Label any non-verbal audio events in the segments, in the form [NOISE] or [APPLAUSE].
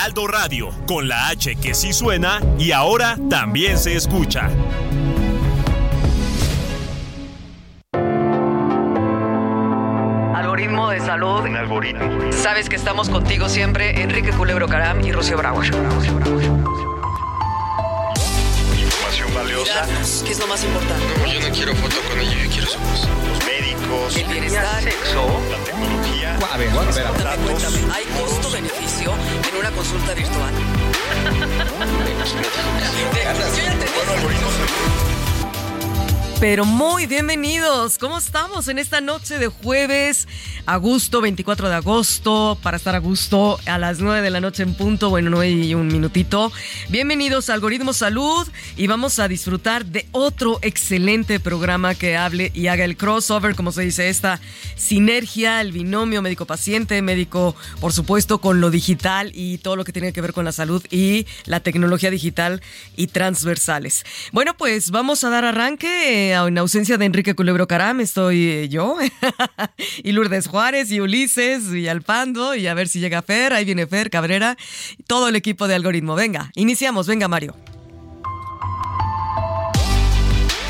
Heraldo Radio, con la H que sí suena y ahora también se escucha. Algoritmo de salud. Un algoritmo. Sabes que estamos contigo siempre, Enrique Culebro Caram y Rocío Brauer. Información valiosa. ¿Qué es lo más importante? No, yo no quiero foto con ella, yo quiero su voz. Médicos. El bienestar. Sexo. La tecnología. A ver, bueno, espera. Cuéntame, cuéntame, ¿hay costo-beneficio en una consulta virtual? [LAUGHS] Yo ya te dije. Pero muy bienvenidos. ¿Cómo estamos en esta noche de jueves, agosto, 24 de agosto, para estar a gusto a las 9 de la noche en punto, bueno, 9 y un minutito. Bienvenidos a Algoritmo Salud y vamos a disfrutar de otro excelente programa que hable y haga el crossover, como se dice, esta sinergia, el binomio médico-paciente, médico, por supuesto, con lo digital y todo lo que tiene que ver con la salud y la tecnología digital y transversales. Bueno, pues vamos a dar arranque. Eh, en ausencia de Enrique Culebro Caram, estoy eh, yo [LAUGHS] y Lourdes Juárez y Ulises y Alpando y a ver si llega Fer, ahí viene Fer Cabrera, todo el equipo de algoritmo. Venga, iniciamos, venga Mario.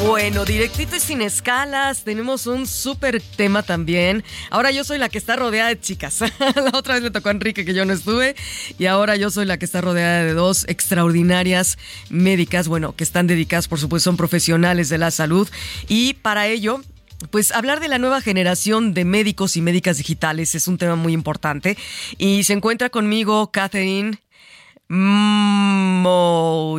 Bueno, directito y sin escalas, tenemos un súper tema también. Ahora yo soy la que está rodeada de chicas. [LAUGHS] la otra vez le tocó a Enrique que yo no estuve y ahora yo soy la que está rodeada de dos extraordinarias médicas, bueno, que están dedicadas, por supuesto, son profesionales de la salud y para ello pues hablar de la nueva generación de médicos y médicas digitales es un tema muy importante. Y se encuentra conmigo Catherine Mochinit.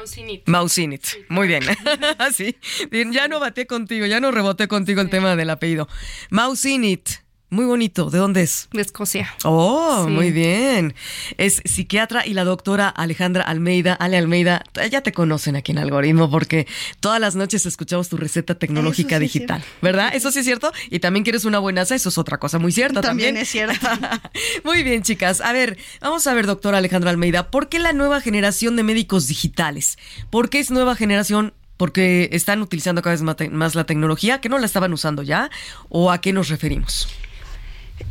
Mausinit. Mausinit. Muy bien. [LAUGHS] sí. Bien, Ya no bateé contigo, ya no reboté contigo el tema del apellido. Mausinit. Muy bonito. ¿De dónde es? De Escocia. Oh, Sí. muy bien. Es psiquiatra y la doctora Alejandra Almeida. Ale Almeida, ya te conocen aquí en Algoritmo porque todas las noches escuchamos tu receta tecnológica sí digital. ¿verdad? Eso sí es cierto. Y también que eres una buenaza, eso es otra cosa muy cierta también. También es cierto. [LAUGHS] Muy bien, chicas. A ver, vamos a ver, doctora Alejandra Almeida, ¿por qué la nueva generación de médicos digitales? ¿Por qué es nueva generación? ¿Porque están utilizando cada vez más la tecnología? ¿Que no la estaban usando ya? ¿O a qué nos referimos?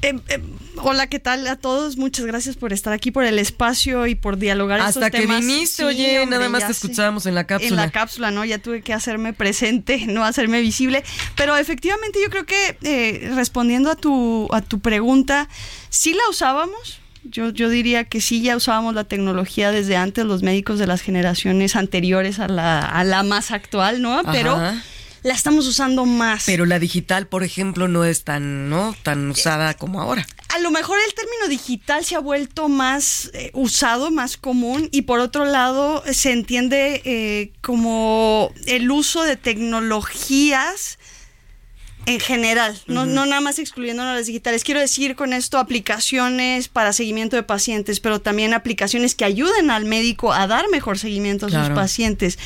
Eh, eh, hola, ¿qué tal a todos? Muchas gracias por estar aquí, por el espacio y por dialogar Hasta estos que temas. viniste, Sí, oye, hombre, nada más te escuchábamos en la En cápsula. la cápsula, ¿no? Ya tuve que hacerme presente, [LAUGHS] no hacerme visible. Pero efectivamente yo creo que eh, respondiendo a tu, a tu pregunta, sí la usábamos. Yo, yo diría que sí, ya usábamos la tecnología desde antes, los médicos de las generaciones anteriores a la, a la más actual, ¿no? Pero Ajá. La estamos usando más. Pero la digital, por ejemplo, no es tan, ¿no? tan usada como ahora. a lo mejor el término digital se ha vuelto más eh, usado, más común, y por otro lado eh, se entiende eh, como el uso de tecnologías en general, no, no nada más excluyendo las digitales. Quiero decir con esto aplicaciones para seguimiento de pacientes, pero también aplicaciones que ayuden al médico a dar mejor seguimiento a Claro. sus pacientes.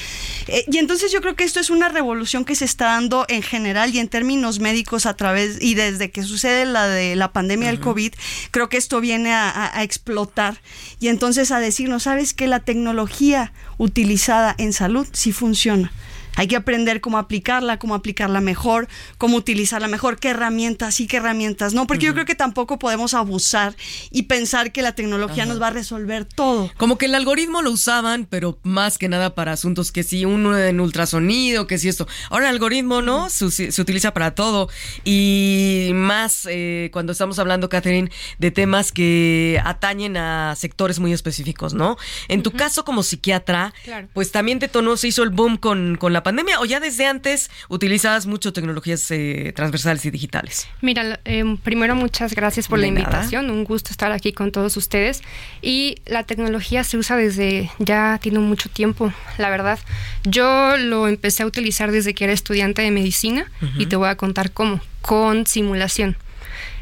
Eh, y entonces yo creo que esto es una revolución que se está dando en general y en términos médicos a través y desde que sucede la de la pandemia del COVID, creo que esto viene a, a- a explotar y entonces a decirnos, ¿sabes que La tecnología utilizada en salud sí funciona. Hay que aprender cómo aplicarla, cómo aplicarla mejor, cómo utilizarla mejor, qué herramientas sí, qué herramientas no, porque yo creo que tampoco podemos abusar y pensar que la tecnología nos va a resolver todo. Como que el algoritmo lo usaban, pero más que nada para asuntos que si uno en ultrasonido, que si esto. Ahora el algoritmo, ¿no? Se, se utiliza para todo. Y más eh, cuando estamos hablando, Catherine, de temas que atañen a sectores muy específicos, ¿no? En tu caso como psiquiatra, Claro. pues también te se hizo el boom con, con la la pandemia o ya desde antes utilizas mucho tecnologías eh, transversales y digitales? Mira, eh, primero muchas gracias por De la nada. invitación, un gusto estar aquí con todos ustedes. Y la tecnología se usa desde ya tiene mucho tiempo, la verdad. Yo lo empecé a utilizar desde que era estudiante de medicina y te voy a contar cómo, con simulación.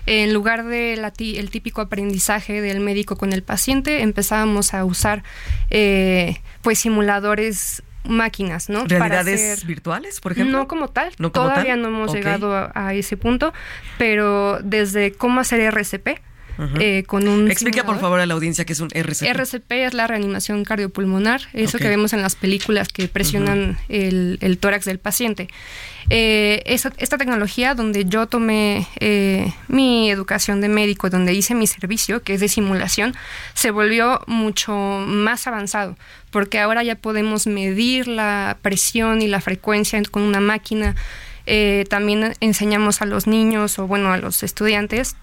En lugar del típico aprendizaje del médico con el paciente, empezábamos a usar eh, pues simuladores máquinas, ¿no? Para ¿Realidades hacer- virtuales, por ejemplo? no como tal, ¿No como todavía tal? no hemos llegado a, a ese punto, pero desde cómo hacer RCP eh, con un Explica por favor a la audiencia qué es un RCP. RCP es la reanimación cardiopulmonar, eso que vemos en las películas que presionan el, el tórax del paciente. Eh, esta tecnología donde yo tomé eh, mi educación de médico, donde hice mi servicio, que es de simulación, se volvió mucho más avanzado, porque ahora ya podemos medir la presión y la frecuencia con una máquina. Eh, también enseñamos a los niños o bueno a los estudiantes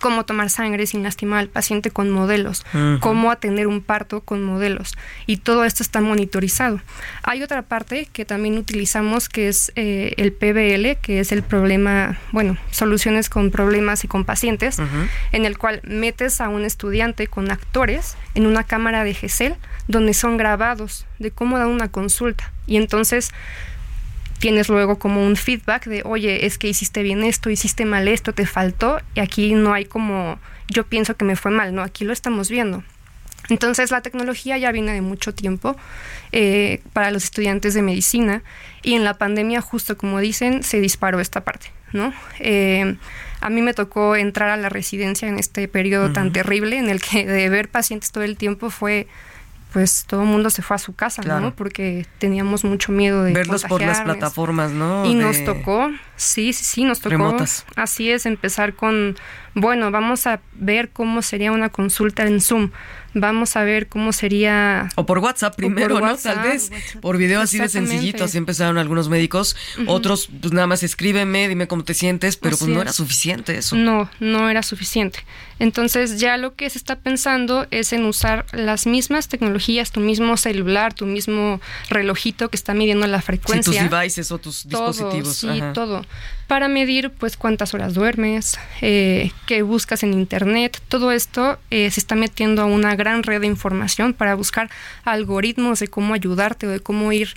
cómo tomar sangre sin lastimar al paciente con modelos, cómo atender un parto con modelos. Y todo esto está monitorizado. Hay otra parte que también utilizamos que es eh, el PBL, que es el problema, bueno, soluciones con problemas y con pacientes, en el cual metes a un estudiante con actores en una cámara de GESEL donde son grabados de cómo dan una consulta. Y entonces tienes luego como un feedback de, oye, es que hiciste bien esto, hiciste mal esto, te faltó, y aquí no hay como, yo pienso que me fue mal, no, aquí lo estamos viendo. Entonces la tecnología ya viene de mucho tiempo eh, para los estudiantes de medicina y en la pandemia, justo como dicen, se disparó esta parte, ¿no? Eh, a mí me tocó entrar a la residencia en este periodo tan terrible en el que de ver pacientes todo el tiempo fue, pues todo el mundo se fue a su casa, Claro. ¿no? Porque teníamos mucho miedo de Verlos por las plataformas, ¿no? Y De- nos tocó, sí, sí, sí, nos tocó. Remotas. Así es, empezar con, bueno, vamos a ver cómo sería una consulta en Zoom. Vamos a ver cómo sería... O por WhatsApp por primero, ¿no? WhatsApp. Tal vez. Por video así de sencillito, así empezaron algunos médicos. Otros, pues nada más escríbeme, dime cómo te sientes, pero pues no es. era suficiente eso. No, no era suficiente. Entonces ya lo que se está pensando es en usar las mismas tecnologías, tu mismo celular, tu mismo relojito que está midiendo la Sí, frecuencia. tus devices o tus todo, dispositivos. sí, ajá. todo. Para medir, pues, cuántas horas duermes, eh, qué buscas en internet. Todo esto eh, se está metiendo a una gran red de información para buscar algoritmos de cómo ayudarte o de cómo ir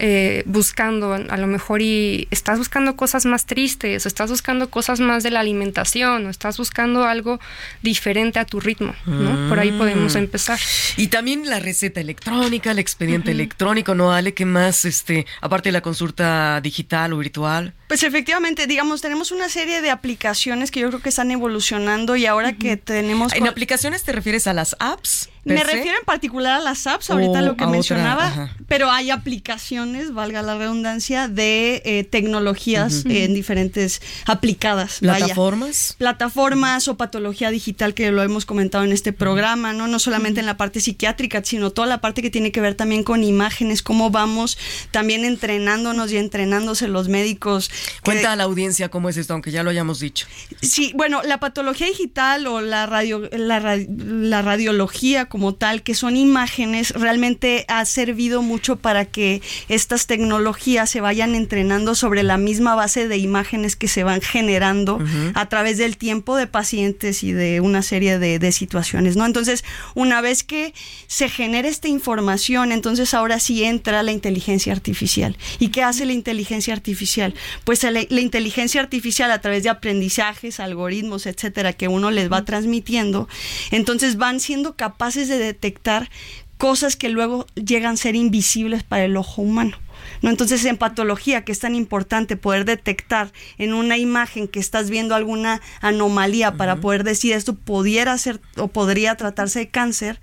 eh, buscando, a lo mejor y estás buscando cosas más tristes, o estás buscando cosas más de la alimentación, o estás buscando algo diferente a tu ritmo, ¿no? Por ahí podemos Mm. empezar. Y también la receta electrónica, el expediente electrónico, ¿no, Ale? ¿Qué más, este, aparte de la consulta digital o virtual? Pues efectivamente, digamos, tenemos una serie de aplicaciones que yo creo que están evolucionando y ahora que tenemos... ¿En aplicaciones te refieres a las apps? Me refiero en particular a las apps, ahorita O lo que otra, mencionaba, pero hay aplicaciones, valga la redundancia, de eh, tecnologías en diferentes aplicadas. vaya. ¿Plataformas? plataformas o patología digital que lo hemos comentado en este programa, ¿no? No solamente en la parte psiquiátrica, sino toda la parte que tiene que ver también con imágenes, cómo vamos también entrenándonos y entrenándose los médicos. Cuenta a la audiencia cómo es esto, aunque ya lo hayamos dicho. Sí, bueno, la patología digital o la radio, la, la radiología como tal, que son imágenes, realmente ha servido mucho para que estas tecnologías se vayan entrenando sobre la misma base de imágenes que se van generando a través del tiempo de pacientes y de una serie de, de situaciones, ¿no? Entonces, una vez que se genera esta información, entonces ahora sí entra la inteligencia artificial. ¿Y qué hace la inteligencia artificial? Pues la, la inteligencia artificial a través de aprendizajes, algoritmos, etcétera, que uno les va transmitiendo, entonces van siendo capaces de detectar cosas que luego llegan a ser invisibles para el ojo humano. ¿No? Entonces, en patología, que es tan importante poder detectar en una imagen que estás viendo alguna anomalía para poder decir esto pudiera ser o podría tratarse de cáncer,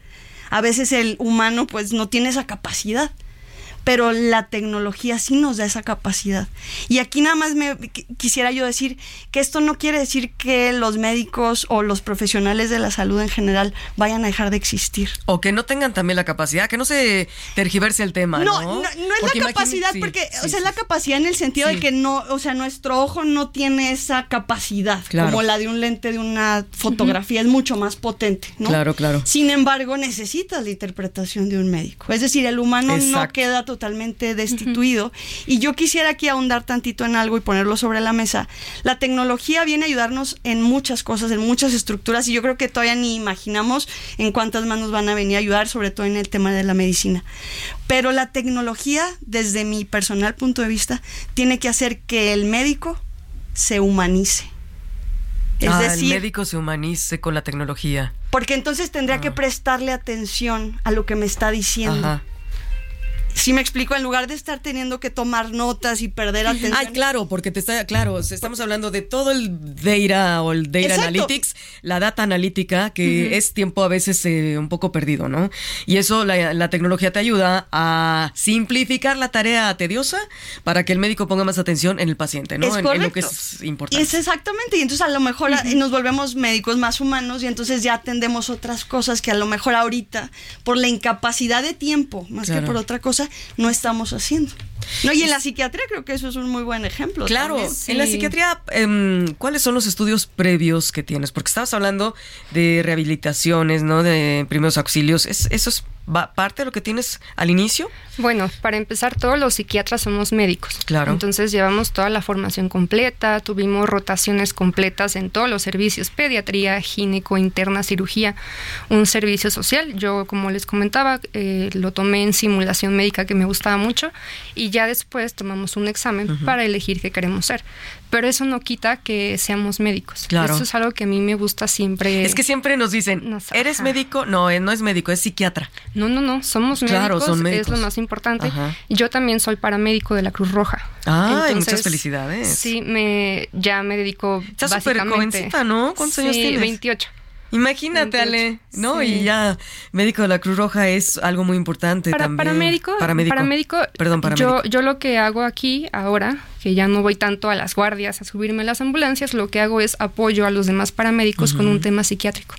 a veces el humano pues no tiene esa capacidad pero la tecnología sí nos da esa capacidad. Y aquí nada más me qu- quisiera yo decir que esto no quiere decir que los médicos o los profesionales de la salud en general vayan a dejar de existir. O que no tengan también la capacidad, que no se tergiverse el tema, ¿no? No, no, no es Porque la capacidad, sí, porque, sí, o sea, sí, la capacidad en el sentido de que no, o sea, nuestro ojo no tiene esa capacidad, Claro. como la de un lente de una fotografía, es mucho más potente, ¿no? Claro, claro. Sin embargo, necesitas la interpretación de un médico. Es decir, el humano no queda totalmente destituido. Y yo quisiera aquí ahondar tantito en algo y ponerlo sobre la mesa. La tecnología viene a ayudarnos en muchas cosas, en muchas estructuras, y yo creo que todavía ni imaginamos en cuántas manos van a venir a ayudar, sobre todo en el tema de la medicina. Pero la tecnología, desde mi personal punto de vista, tiene que hacer que el médico se humanice. Es ah, decir, el médico se humanice con la tecnología. Porque entonces tendría que ah. prestarle atención a lo que me está diciendo. Ajá. Si me explico, en lugar de estar teniendo que tomar notas y perder atención. Ay, claro, porque te está, claro, estamos hablando de todo el data o el data analytics, la data analítica, que es tiempo a veces eh, un poco perdido, ¿no? Y eso, la, tecnología te ayuda a simplificar la tarea tediosa para que el médico ponga más atención en el paciente, ¿no? en, lo que es importante. Es exactamente, y entonces a lo mejor nos volvemos médicos más humanos y entonces ya atendemos otras cosas que a lo mejor ahorita, por la incapacidad de tiempo, más que por otra cosa, no estamos haciendo. No, y en la psiquiatría creo que eso es un muy buen ejemplo. Claro, en la psiquiatría, em, ¿cuáles son los estudios previos que tienes? Porque estabas hablando de rehabilitaciones, ¿no? De primeros auxilios. ¿Es, ¿Eso es parte de lo que tienes al inicio? Bueno, para empezar, todos los psiquiatras somos médicos. Claro. Entonces llevamos toda la formación completa, tuvimos rotaciones completas en todos los servicios, pediatría, gineco, interna, cirugía, un servicio social. Yo, como les comentaba, eh, lo tomé en simulación médica que me gustaba mucho y ya después tomamos un examen para elegir qué queremos ser. Pero eso no quita que seamos médicos. Claro. Eso es algo que a mí me gusta siempre. Es que siempre nos dicen, ¿eres médico? No, eh, no es médico, es psiquiatra. No, no, no, somos médicos, claro, son médicos. es lo más importante. Yo también soy paramédico de la Cruz Roja. Ah, muchas felicidades. Sí, me, ya me dedico Estás súper jovencita, ¿no? ¿Cuántos años tienes? 28. Imagínate, Ale, ¿no? Y ya médico de la Cruz Roja es algo muy importante para, también. Paramédico, paramédico, paramédico, perdón, paramédico. Yo, yo lo que hago aquí ahora, que ya no voy tanto a las guardias a subirme a las ambulancias, lo que hago es apoyo a los demás paramédicos con un tema psiquiátrico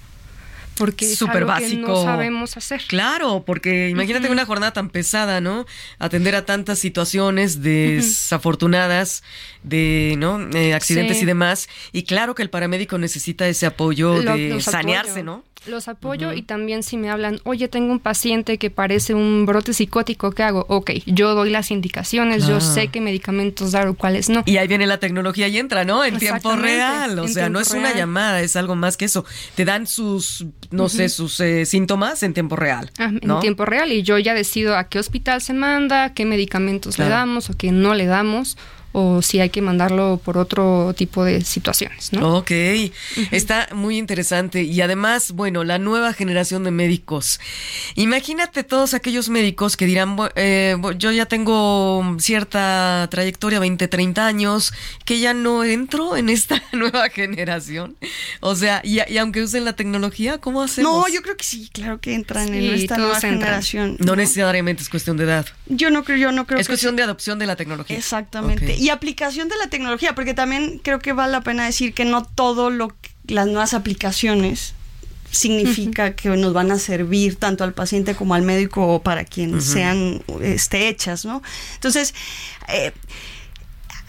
porque es básico. que no sabemos hacer. Claro, porque imagínate una jornada tan pesada, ¿no? Atender a tantas situaciones desafortunadas, de, ¿no? Eh, accidentes y demás. Y claro que el paramédico necesita ese apoyo de sanearse, ¿no? Los apoyo y también si me hablan, oye, tengo un paciente que parece un brote psicótico, ¿qué hago? Ok, yo doy las indicaciones, yo sé qué medicamentos dar o cuáles no. Y ahí viene la tecnología y entra, ¿no? En tiempo real, o sea, no es una llamada, es algo más que eso. Te dan sus, no sé, sus eh, síntomas en tiempo real. Ah, en tiempo real y yo ya decido a qué hospital se manda, qué medicamentos le damos o qué no le damos o si hay que mandarlo por otro tipo de situaciones, ¿no? Ok, está muy interesante y además, bueno, la nueva generación de médicos. Imagínate todos aquellos médicos que dirán, eh, yo ya tengo cierta trayectoria, 20, 30 años, que ya no entro en esta [LAUGHS] nueva generación. O sea, y, aunque usen la tecnología, ¿cómo hacemos? No, yo creo que sí, claro que entran en esta nueva generación. No, necesariamente es cuestión de edad. Yo no creo, yo no creo. Es cuestión de adopción de la tecnología. Exactamente y aplicación de la tecnología, porque también creo que vale la pena decir que no todo lo que las nuevas aplicaciones significa que nos van a servir tanto al paciente como al médico o para quien sean este, hechas, ¿no? Entonces, eh,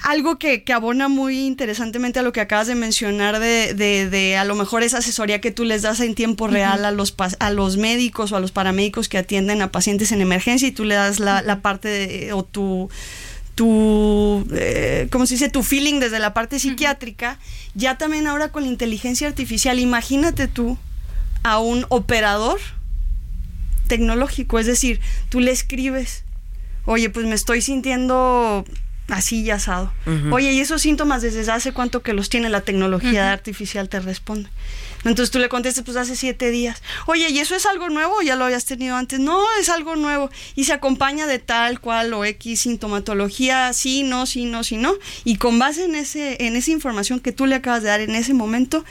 algo que, abona muy interesantemente a lo que acabas de mencionar de, de, a lo mejor esa asesoría que tú les das en tiempo real a, los, a los médicos o a los paramédicos que atienden a pacientes en emergencia y tú le das la, la parte de, o tu tu, eh, ¿cómo se dice? Tu feeling desde la parte psiquiátrica, ya también ahora con la inteligencia artificial, imagínate tú a un operador tecnológico, es decir, tú le escribes, oye, pues me estoy sintiendo así y asado. Oye, ¿y esos síntomas desde hace cuánto que los tiene la tecnología artificial? Te responde. Entonces tú le contestas, pues hace siete días. Oye, ¿y eso es algo nuevo ya lo habías tenido antes? No, es algo nuevo. Y se acompaña de tal cual o X sintomatología, sí, no, sí, no, sí, no. Y con base en, ese, en esa información que tú le acabas de dar en ese momento,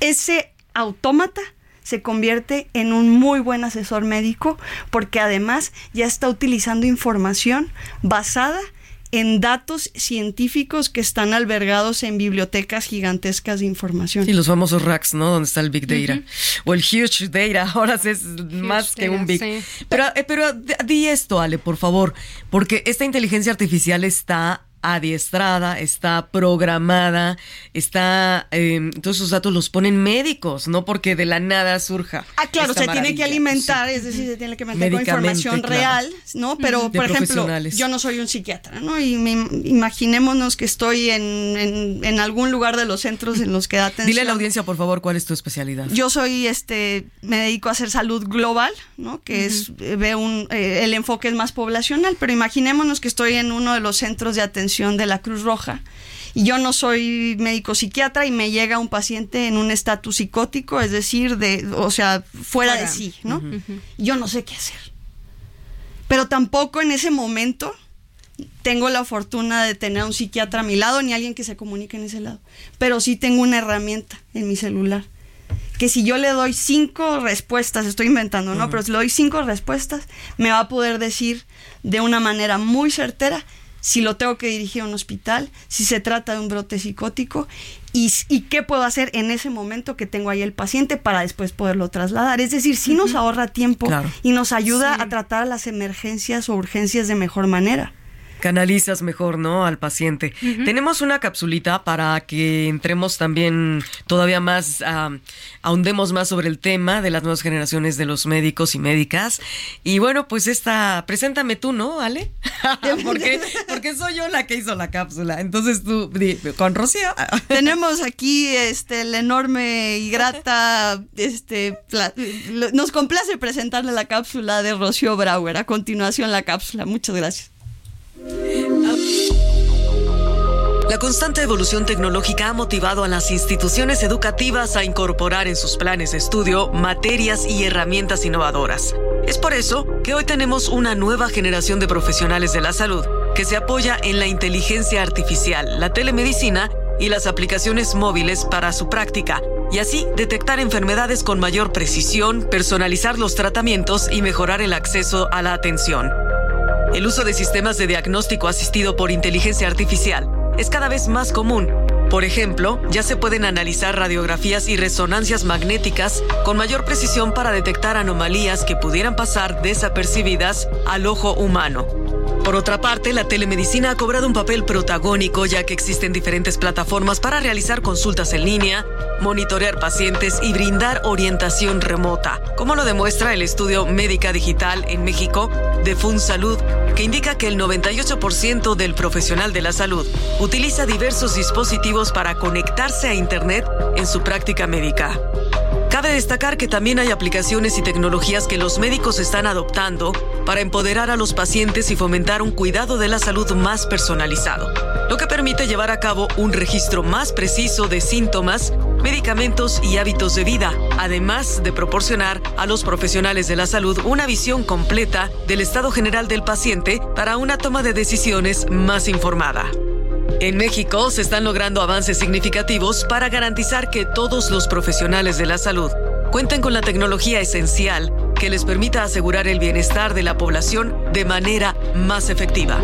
ese autómata se convierte en un muy buen asesor médico porque además ya está utilizando información basada en datos científicos que están albergados en bibliotecas gigantescas de información. Sí, los famosos racks, ¿no? Donde está el Big Data. O el Huge Data, [LAUGHS] ahora es más que un Big. Pero, eh, pero di esto, Ale, por favor, porque esta inteligencia artificial está adiestrada, está programada, está eh, todos esos datos los ponen médicos, no porque de la nada surja. Ah, claro, se tiene que alimentar, es decir, se tiene que alimentar con información claro. real, ¿no? Pero, De por ejemplo, yo no soy un psiquiatra, ¿no? Y me- imaginémonos que estoy en, en- en algún lugar de los centros en los que da atención. [LAUGHS] Dile a la audiencia, por favor, cuál es tu especialidad. Yo soy, este, me dedico a hacer salud global, ¿no? Que es, eh, veo un, eh, el enfoque es más poblacional, pero imaginémonos que estoy en uno de los centros de atención de la Cruz Roja y yo no soy médico psiquiatra y me llega un paciente en un estatus psicótico, es decir, de, o sea, fuera, de sí, ¿no? Yo no sé qué hacer. Pero tampoco en ese momento tengo la fortuna de tener a un psiquiatra a mi lado ni alguien que se comunique en ese lado. Pero sí tengo una herramienta en mi celular. Que si yo le doy cinco respuestas, estoy inventando, ¿no? Pero si le doy cinco respuestas, me va a poder decir de una manera muy certera si lo tengo que dirigir a un hospital, si se trata de un brote psicótico y, qué puedo hacer en ese momento que tengo ahí el paciente para después poderlo trasladar. Es decir, sí nos ahorra tiempo Claro. y nos ayuda Sí. a tratar las emergencias o urgencias de mejor manera. Canalizas mejor, ¿no? Al paciente. Tenemos una capsulita para que entremos también todavía más, ah, ahondemos más sobre el tema de las nuevas generaciones de los médicos y médicas. Y bueno, pues esta, preséntame tú, ¿no, Ale? [LAUGHS] [LAUGHS] porque, porque soy yo la que hizo la cápsula. Entonces tú, con Rocío. [LAUGHS] Tenemos aquí este la enorme y grata este nos complace presentarle la cápsula de Rocío Brauer. A continuación la cápsula. Muchas gracias. La constante evolución tecnológica ha motivado a las instituciones educativas a incorporar en sus planes de estudio materias y herramientas innovadoras. Es por eso que hoy tenemos una nueva generación de profesionales de la salud que se apoya en la inteligencia artificial, la telemedicina y las aplicaciones móviles para su práctica, y así detectar enfermedades con mayor precisión, personalizar los tratamientos y mejorar el acceso a la atención. El uso de sistemas de diagnóstico asistido por inteligencia artificial es cada vez más común. Por ejemplo, ya se pueden analizar radiografías y resonancias magnéticas con mayor precisión para detectar anomalías que pudieran pasar desapercibidas al ojo humano. Por otra parte, la telemedicina ha cobrado un papel protagónico ya que existen diferentes plataformas para realizar consultas en línea, monitorear pacientes y brindar orientación remota, como lo demuestra el estudio Médica Digital en México de FunSalud, que indica que el 98% del profesional de la salud utiliza diversos dispositivos para conectarse a Internet en su práctica médica. Cabe destacar que también hay aplicaciones y tecnologías que los médicos están adoptando para empoderar a los pacientes y fomentar un cuidado de la salud más personalizado, lo que permite llevar a cabo un registro más preciso de síntomas, medicamentos y hábitos de vida, además de proporcionar a los profesionales de la salud una visión completa del estado general del paciente para una toma de decisiones más informada. En México se están logrando avances significativos para garantizar que todos los profesionales de la salud cuenten con la tecnología esencial que les permita asegurar el bienestar de la población de manera más efectiva.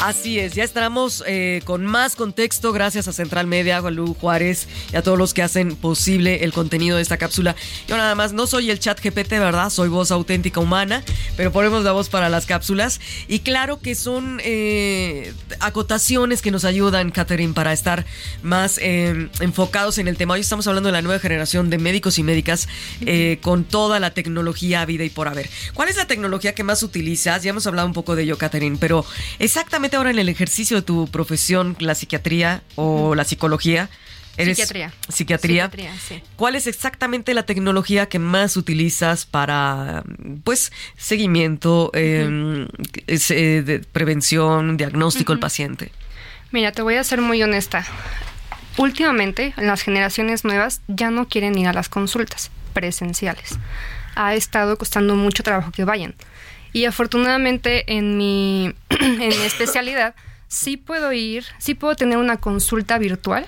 Así es, ya estamos eh, con más contexto gracias a Central Media, a Juárez y a todos los que hacen posible el contenido de esta cápsula. Yo nada más no soy el chat GPT, ¿verdad? Soy voz auténtica humana, pero ponemos la voz para las cápsulas. Y claro que son eh, acotaciones que nos ayudan, Catherine, para estar más eh, enfocados en el tema. Hoy estamos hablando de la nueva generación de médicos y médicas con toda la tecnología vida y por haber. ¿Cuál es la tecnología que más utilizas? Ya hemos hablado un poco de ello, Catherine, pero exactamente ahora en el ejercicio de tu profesión, la psiquiatría o la psicología. Eres Psiquiatría. Psiquiatría. Psiquiatría, sí. ¿Cuál es exactamente la tecnología que más utilizas para, pues, seguimiento, eh, es, eh, de prevención, diagnóstico del paciente? Mira, te voy a ser muy honesta. Últimamente, las generaciones nuevas ya no quieren ir a las consultas presenciales. Ha estado costando mucho trabajo que vayan. Y afortunadamente en mi, [CLEARS THROAT] en mi especialidad sí puedo ir, sí puedo tener una consulta virtual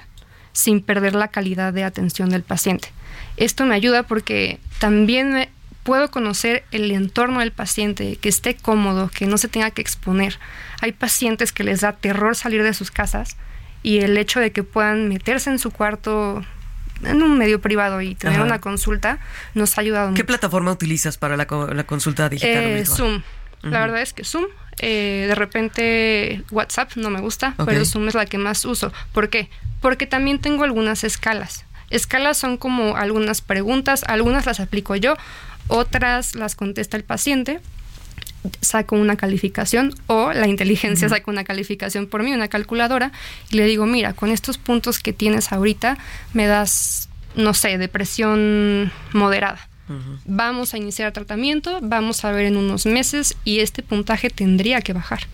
sin perder la calidad de atención del paciente. Esto me ayuda porque también me- puedo conocer el entorno del paciente, que esté cómodo, que no se tenga que exponer. Hay pacientes que les da terror salir de sus casas y el hecho de que puedan meterse en su cuarto en un medio privado y tener Ajá. una consulta nos ha ayudado ¿Qué mucho. plataforma utilizas para la, la consulta digital? o Eh? Zoom. La verdad es que Zoom Eh, de repente WhatsApp no me gusta, pero Zoom es la que más uso. ¿Por qué? Porque también tengo algunas escalas. Escalas son como algunas preguntas, algunas las aplico yo, otras las contesta el paciente saco una calificación o la inteligencia saca una calificación por mí, una calculadora, y le digo, mira, con estos puntos que tienes ahorita, me das, no sé, depresión moderada. Vamos a iniciar tratamiento, vamos a ver en unos meses y este puntaje tendría que bajar.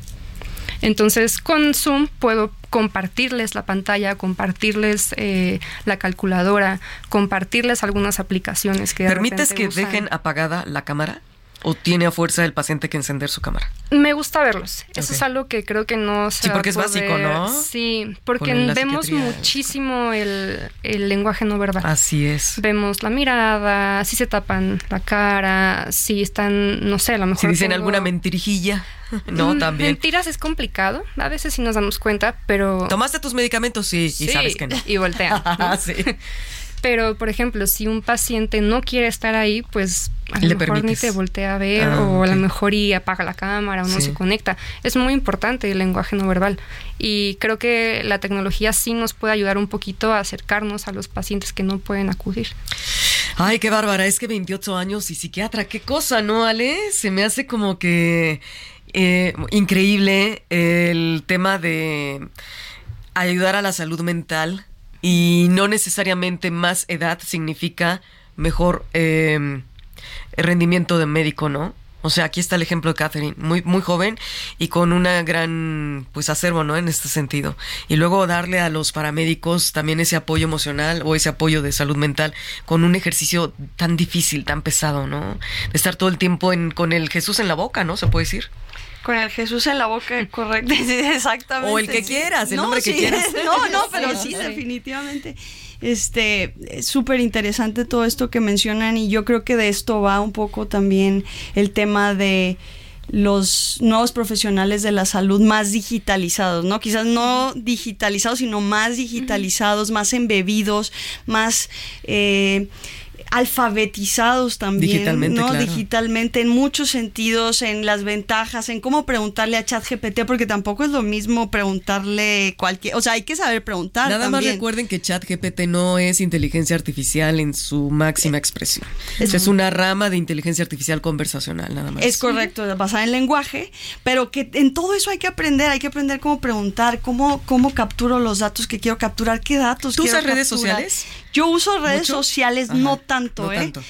Entonces con Zoom puedo compartirles la pantalla, compartirles eh, la calculadora, compartirles algunas aplicaciones que ¿Permites que usan. dejen apagada la cámara? ¿O tiene a fuerza el paciente que encender su cámara? Me gusta verlos. Eso es algo que creo que no se Sí, porque es básico, ¿no? Sí, porque vemos muchísimo el, el lenguaje no verbal. Así es. Vemos la mirada, si se tapan la cara, si están, no sé, a lo mejor. Si dicen alguna mentirijilla. [LAUGHS] No, Mm, también. Mentiras es complicado. A veces sí nos damos cuenta, pero. ¿Tomaste tus medicamentos? Sí, y sabes que no. Y voltean. [LAUGHS] ¿no? sí. [LAUGHS] Pero, por ejemplo, si un paciente no quiere estar ahí, pues a lo mejor ni te voltea a ver Ah, o a lo mejor y apaga la cámara o no Sí. se conecta. Es muy importante el lenguaje no verbal y creo que la tecnología sí nos puede ayudar un poquito a acercarnos a los pacientes que no pueden acudir. Ay, qué bárbara, es que 28 años y psiquiatra, qué cosa, ¿no, Ale? Se me hace como que eh, increíble el tema de ayudar a la salud mental y no necesariamente más edad significa mejor eh, rendimiento de médico, ¿no? O sea, aquí está el ejemplo de Catherine, muy, muy joven y con una gran, pues, acervo, ¿no? En este sentido. Y luego darle a los paramédicos también ese apoyo emocional o ese apoyo de salud mental con un ejercicio tan difícil, tan pesado, ¿no? De estar todo el tiempo en, con el Jesús en la boca, ¿no? Se puede decir. Con el Jesús en la boca, [LAUGHS] correcto, sí, exactamente. O el que quieras, el nombre que quieras. [LAUGHS] No, no, pero Sí, sí, sí. definitivamente. Este, es súper interesante todo esto que mencionan y yo creo que de esto va un poco también el tema de los nuevos profesionales de la salud más digitalizados, ¿no? Quizás no digitalizados, sino más digitalizados, más embebidos, más eh, alfabetizados también, Digitalmente, ¿no? claro. Digitalmente en muchos sentidos, en las ventajas, en cómo preguntarle a ChatGPT, porque tampoco es lo mismo preguntarle cualquier, o sea, hay que saber preguntar Nada más recuerden que ChatGPT no es inteligencia artificial en su máxima expresión. Es, es una rama de inteligencia artificial conversacional, nada más. Es correcto, basada en lenguaje, pero que en todo eso hay que aprender, hay que aprender cómo preguntar, cómo, cómo capturo los datos que quiero capturar, qué datos ¿Tú usas redes sociales? Yo uso redes ¿Mucho? sociales, Ajá, no tanto, no ¿eh? tanto.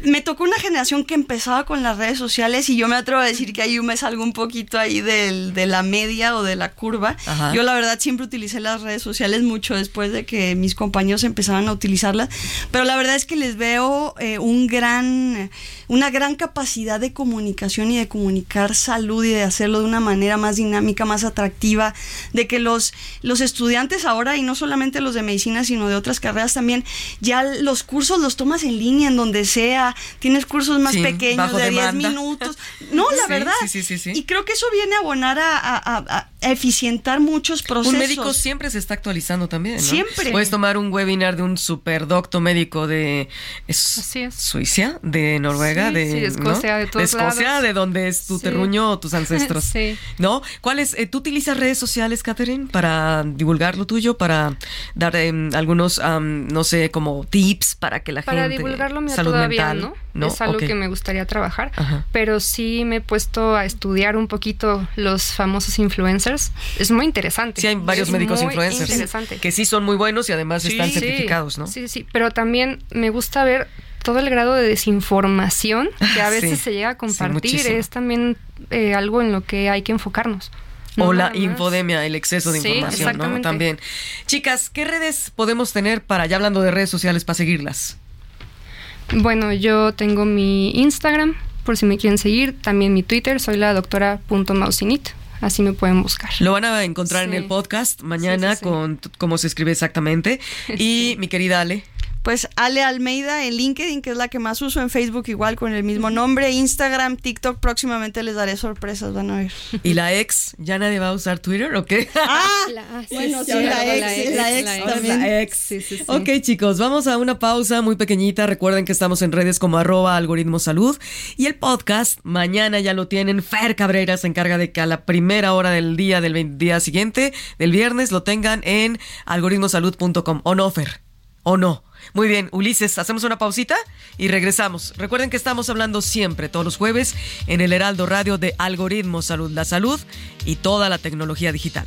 Me tocó una generación que empezaba con las redes sociales y yo me atrevo a decir que ahí me salgo un poquito ahí del, de la media o de la curva. Ajá. Yo la verdad siempre utilicé las redes sociales mucho después de que mis compañeros empezaban a utilizarlas, pero la verdad es que les veo eh, un gran, una gran capacidad de comunicación y de comunicar salud y de hacerlo de una manera más dinámica, más atractiva, de que los, los estudiantes ahora, y no solamente los de medicina, sino de otras carreras también, ya los cursos los tomas en línea, en donde sea, tienes cursos más Sí, pequeños de 10 demanda. minutos. [LAUGHS] No, la Sí, verdad. sí. Y creo que eso viene a abonar a- a eficientar muchos procesos. Un médico siempre se está actualizando también, ¿no? Siempre. Puedes tomar un webinar de un superdocto médico de es- Así es. Suiza, de Noruega, Sí, de, sí, de Escocia, ¿no? de todos Escocia, lados. de donde es tu Sí. terruño o tus ancestros. [LAUGHS] Sí. ¿No? ¿Cuáles? eh, ¿Tú utilizas redes sociales, Catherine, para divulgar lo tuyo, para dar em, algunos, no sé, como tips para que la Para gente divulgarlo, mira, salud todavía mental, no. Es algo que me gustaría trabajar. Ajá. Pero sí me he puesto a estudiar un poquito los famosos influencers. Es muy interesante. Sí, hay varios Es médicos influencers interesante. que sí son muy buenos y además están Sí, certificados, ¿no? Sí, sí, pero también me gusta ver todo el grado de desinformación que a [LAUGHS] Sí, veces se llega a sí, compartir. es también eh, algo en lo que hay que enfocarnos. O la infodemia, el exceso de Sí, información, ¿no? También. Chicas, ¿qué redes podemos tener para, ya hablando de redes sociales, para seguirlas? Bueno, yo tengo mi Instagram, por si me quieren seguir, también mi Twitter, soy la doctora punto Mausinit, así me pueden buscar. Lo van a encontrar en el podcast mañana Sí, sí, sí. con cómo se escribe exactamente. [LAUGHS] Y mi querida Ale. Pues Ale Almeida en LinkedIn, que es la que más uso, en Facebook igual con el mismo nombre, Instagram, TikTok, próximamente les daré sorpresas, van a ver. ¿Y la ex? ¿Ya nadie va a usar Twitter o qué? Ah, [LAUGHS] La- bueno, sí, la la ex, ex, la ex la ex. también. La ex. Sí, sí, sí. Ok, chicos, vamos a una pausa muy pequeñita. Recuerden que estamos en redes como arroba algoritmo salud. Y el podcast, mañana ya lo tienen. Fer Cabrera se encarga de que a la primera hora del día del día siguiente, del viernes, lo tengan en algoritmosalud.com. ¿O no, Fer? ¿O no? Muy bien, Ulises, hacemos una pausita y regresamos. Recuerden que estamos hablando siempre, todos los jueves, en el Heraldo Radio de Algoritmo Salud, la salud y toda la tecnología digital.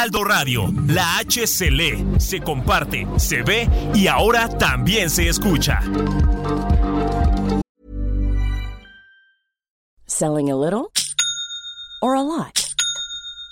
Heraldo Radio, la H se lee, se comparte, se ve y ahora también se escucha. Selling a little or a lot?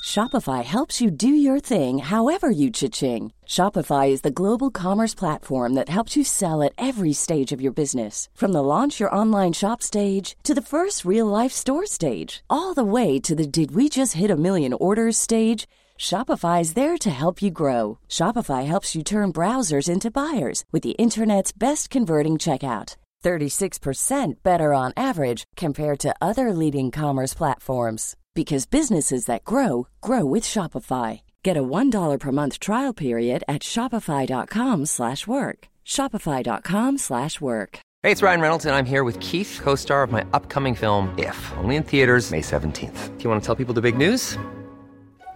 Shopify helps you do your thing however you cha-ching. Shopify is the global commerce platform that helps you sell at every stage of your business. From the launch your online shop stage to the first real life store stage, all the way to the did we just hit a million orders stage. Shopify is there to help you grow. Shopify helps you turn browsers into buyers with the internet's best converting checkout. 36% better on average compared to other leading commerce platforms because businesses that grow grow with Shopify. Get a $1 per month trial period at shopify.com/work. shopify.com/work. Hey, it's Ryan Reynolds, and I'm here with Keith, co star of my upcoming film, If, only in theaters, May 17th. Do you want to tell people the big news?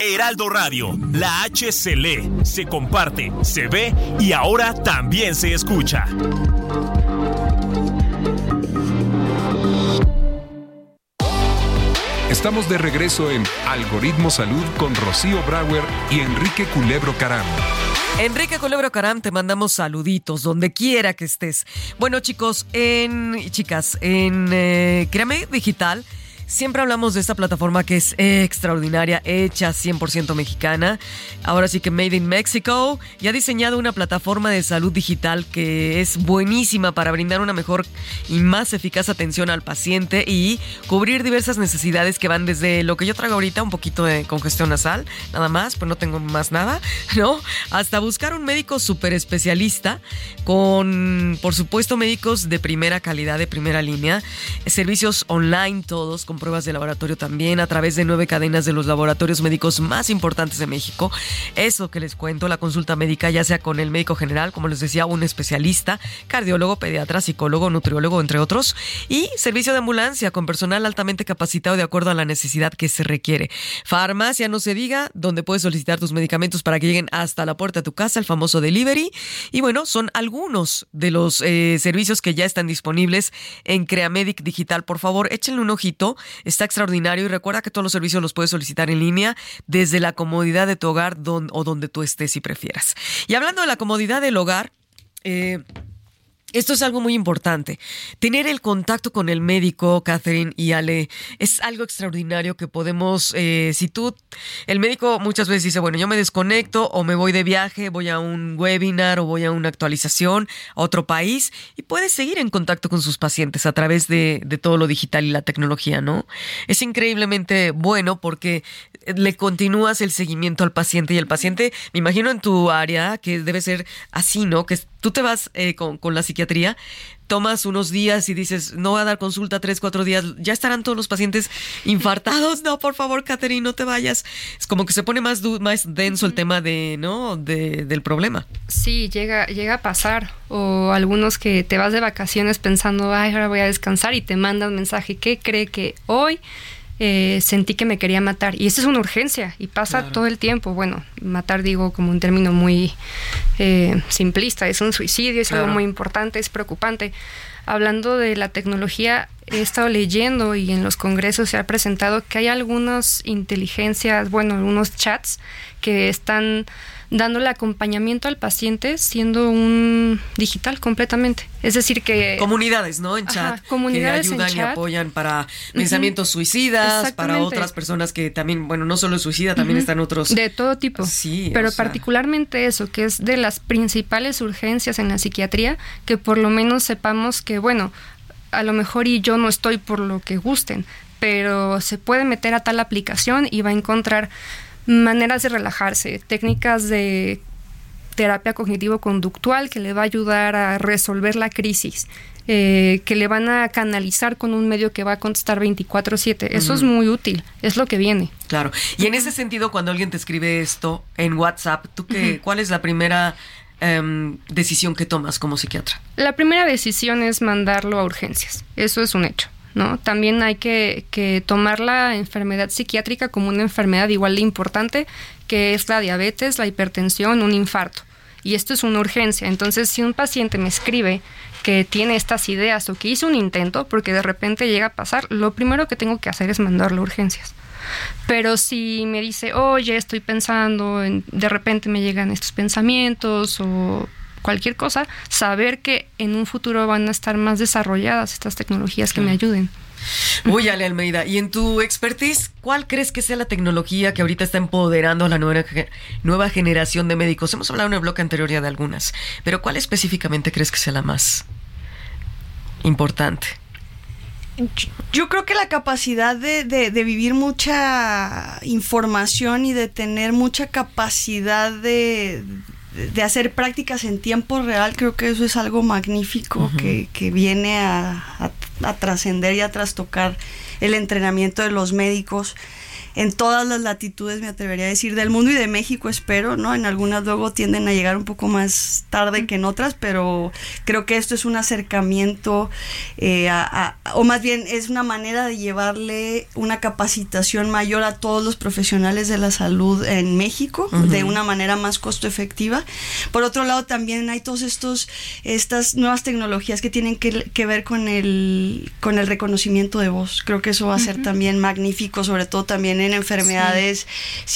Heraldo Radio, la H se lee, se comparte, se ve y ahora también se escucha. Estamos de regreso en Algoritmo Salud con Rocío Brauer y Enrique Culebro Caram. Enrique Culebro Caram, te mandamos saluditos donde quiera que estés. Bueno, chicos, en y chicas, en eh, Créame Digital siempre hablamos de esta plataforma que es extraordinaria, hecha 100% mexicana. Ahora sí que Made in Mexico y ha diseñado una plataforma de salud digital que es buenísima para brindar una mejor y más eficaz atención al paciente y cubrir diversas necesidades que van desde lo que yo traigo ahorita, un poquito de congestión nasal, nada más, pues no tengo más nada, [LAUGHS] ¿no? Hasta buscar un médico súper especialista con, por supuesto, médicos de primera calidad, de primera línea, servicios online todos, con pruebas de laboratorio también, a través de nueve cadenas de los laboratorios médicos más importantes de México. Eso que les cuento, la consulta médica, ya sea con el médico general, como les decía, un especialista, cardiólogo, pediatra, psicólogo, nutriólogo, entre otros, y servicio de ambulancia con personal altamente capacitado de acuerdo a la necesidad que se requiere. Farmacia, no se diga, donde puedes solicitar tus medicamentos para que lleguen hasta la puerta de tu casa, el famoso delivery. Y bueno, son algunos de los eh, servicios que ya están disponibles en Creamedic Digital. Por favor, échenle un ojito. Está extraordinario y recuerda que todos los servicios los puedes solicitar en línea desde la comodidad de tu hogar o donde tú estés si prefieras. Y hablando de la comodidad del hogar, eh, Esto es algo muy importante. Tener el contacto con el médico, Catherine y Ale, es algo extraordinario que podemos, eh, si tú, el médico muchas veces dice, bueno, yo me desconecto o me voy de viaje, voy a un webinar o voy a una actualización a otro país y puedes seguir en contacto con sus pacientes a través de, de todo lo digital y la tecnología, ¿no? Es increíblemente bueno porque le continúas el seguimiento al paciente y el paciente, me imagino en tu área que debe ser así, ¿no? Que tú te vas eh, con, con, la psiquiatría, tomas unos días y dices, no voy a dar consulta tres, cuatro días, ya estarán todos los pacientes infartados, [LAUGHS] no, por favor, Catherine, no te vayas. Es como que se pone más, más denso el tema de, ¿no? De, del problema. Sí, llega, llega a pasar. O algunos que te vas de vacaciones pensando, ay, ahora voy a descansar y te mandan mensaje, ¿qué cree que hoy eh, sentí que me quería matar. Y eso es una urgencia y pasa claro. todo el tiempo. Bueno, matar digo como un término muy eh, simplista, es un suicidio, es claro. algo muy importante, es preocupante. Hablando de la tecnología, he estado leyendo y en los congresos se ha presentado que hay algunas inteligencias, bueno, algunos chats que están dándole acompañamiento al paciente siendo un digital completamente. Es decir que... Comunidades, ¿no? En chat. Ajá, comunidades que ayudan en y chat. apoyan para pensamientos uh -huh. suicidas, para otras personas que también, bueno, no solo suicida, también uh -huh. están otros... De todo tipo. Sí. Pero o sea... particularmente eso, que es de las principales urgencias en la psiquiatría, que por lo menos sepamos que, bueno, a lo mejor y yo no estoy por lo que gusten, pero se puede meter a tal aplicación y va a encontrar maneras de relajarse, técnicas de terapia cognitivo-conductual que le va a ayudar a resolver la crisis, eh, que le van a canalizar con un medio que va a contestar 24/7. Uh -huh. Eso es muy útil, es lo que viene. Claro. Y en ese sentido, cuando alguien te escribe esto en WhatsApp, ¿tú qué, uh -huh. ¿cuál es la primera um, decisión que tomas como psiquiatra? La primera decisión es mandarlo a urgencias. Eso es un hecho. También hay que, tomar la enfermedad psiquiátrica como una enfermedad igual de importante que es la diabetes, la hipertensión, un infarto. Y esto es una urgencia. Entonces, si un paciente me escribe que tiene estas ideas o que hizo un intento, porque de repente llega a pasar, lo primero que tengo que hacer es mandarlo a urgencias. Pero si me dice, oye, estoy pensando, en, de repente me llegan estos pensamientos o cualquier cosa, saber que en un futuro van a estar más desarrolladas estas tecnologías que me ayuden. Uy, Ale Almeida, y en tu expertise, ¿cuál crees que sea la tecnología que ahorita está empoderando a la nueva, nueva generación de médicos? Hemos hablado en el bloque anterior ya de algunas, pero ¿cuál específicamente crees que sea la más importante? Yo creo que la capacidad de, de, de, vivir mucha información y de tener mucha capacidad de, de hacer prácticas en tiempo real, creo que eso es algo magnífico uh -huh. que, que, viene a, a, a trascender y a trastocar el entrenamiento de los médicos en todas las latitudes, me atrevería a decir, del mundo y de México, espero, ¿no? En algunas luego tienden a llegar un poco más tarde que en otras, pero creo que esto es un acercamiento, eh, a, a, o más bien es una manera de llevarle una capacitación mayor a todos los profesionales de la salud en México, uh -huh. de una manera más costo efectiva. Por otro lado, también hay todos estos, estas nuevas tecnologías que tienen que, que ver con el, con el reconocimiento de voz. Creo que eso va a ser uh -huh. también magnífico, sobre todo también en enfermedades sí.